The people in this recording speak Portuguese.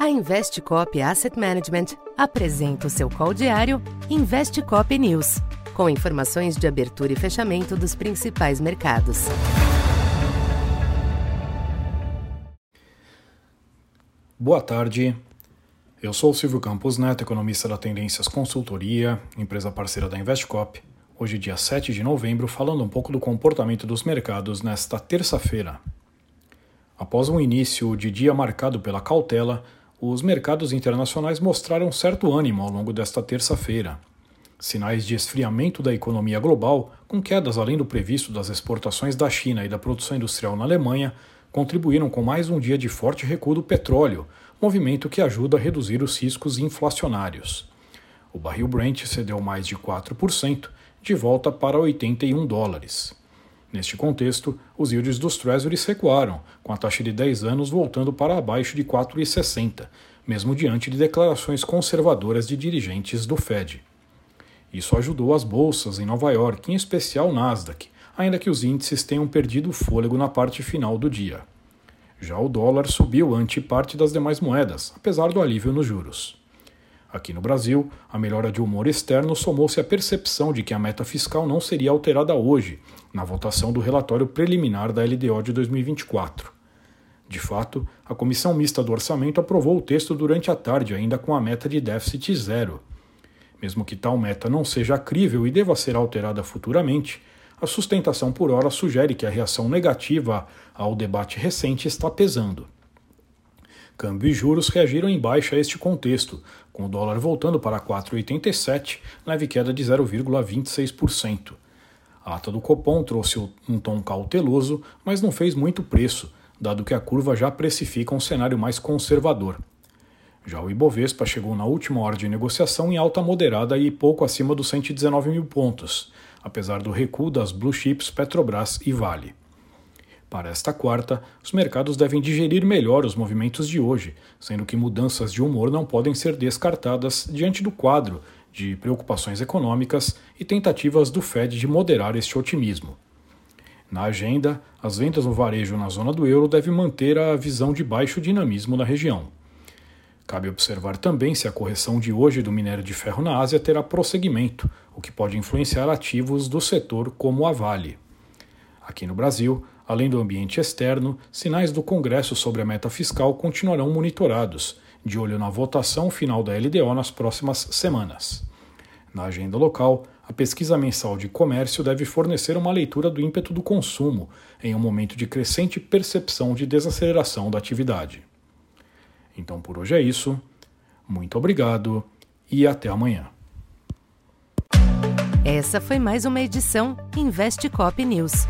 A Investcop Asset Management apresenta o seu call diário Investcop News, com informações de abertura e fechamento dos principais mercados. Boa tarde. Eu sou Silvio Campos Neto, economista da Tendências Consultoria, empresa parceira da Investcop. Hoje, dia 7 de novembro, falando um pouco do comportamento dos mercados nesta terça-feira. Após um início de dia marcado pela cautela, os mercados internacionais mostraram certo ânimo ao longo desta terça-feira. Sinais de esfriamento da economia global, com quedas além do previsto das exportações da China e da produção industrial na Alemanha, contribuíram com mais um dia de forte recuo do petróleo, movimento que ajuda a reduzir os riscos inflacionários. O barril Brent cedeu mais de 4%, de volta para 81 dólares. Neste contexto, os yields dos Treasuries recuaram, com a taxa de 10 anos voltando para abaixo de 4,60, mesmo diante de declarações conservadoras de dirigentes do Fed. Isso ajudou as bolsas em Nova York, em especial Nasdaq, ainda que os índices tenham perdido fôlego na parte final do dia. Já o dólar subiu ante parte das demais moedas, apesar do alívio nos juros. Aqui no Brasil, a melhora de humor externo somou-se à percepção de que a meta fiscal não seria alterada hoje, na votação do relatório preliminar da LDO de 2024. De fato, a Comissão Mista do Orçamento aprovou o texto durante a tarde, ainda com a meta de déficit zero. Mesmo que tal meta não seja crível e deva ser alterada futuramente, a sustentação por hora sugere que a reação negativa ao debate recente está pesando. Câmbio e juros reagiram em baixa a este contexto, com o dólar voltando para 4,87, leve queda de 0,26%. A ata do Copom trouxe um tom cauteloso, mas não fez muito preço, dado que a curva já precifica um cenário mais conservador. Já o Ibovespa chegou na última hora de negociação em alta moderada e pouco acima dos 119 mil pontos, apesar do recuo das blue chips Petrobras e Vale. Para esta quarta, os mercados devem digerir melhor os movimentos de hoje, sendo que mudanças de humor não podem ser descartadas diante do quadro de preocupações econômicas e tentativas do Fed de moderar este otimismo. Na agenda, as vendas no varejo na zona do euro devem manter a visão de baixo dinamismo na região. Cabe observar também se a correção de hoje do minério de ferro na Ásia terá prosseguimento, o que pode influenciar ativos do setor como a Vale. Aqui no Brasil, Além do ambiente externo, sinais do Congresso sobre a meta fiscal continuarão monitorados, de olho na votação final da LDO nas próximas semanas. Na agenda local, a pesquisa mensal de comércio deve fornecer uma leitura do ímpeto do consumo, em um momento de crescente percepção de desaceleração da atividade. Então por hoje é isso. Muito obrigado e até amanhã. Essa foi mais uma edição Investe Cop News.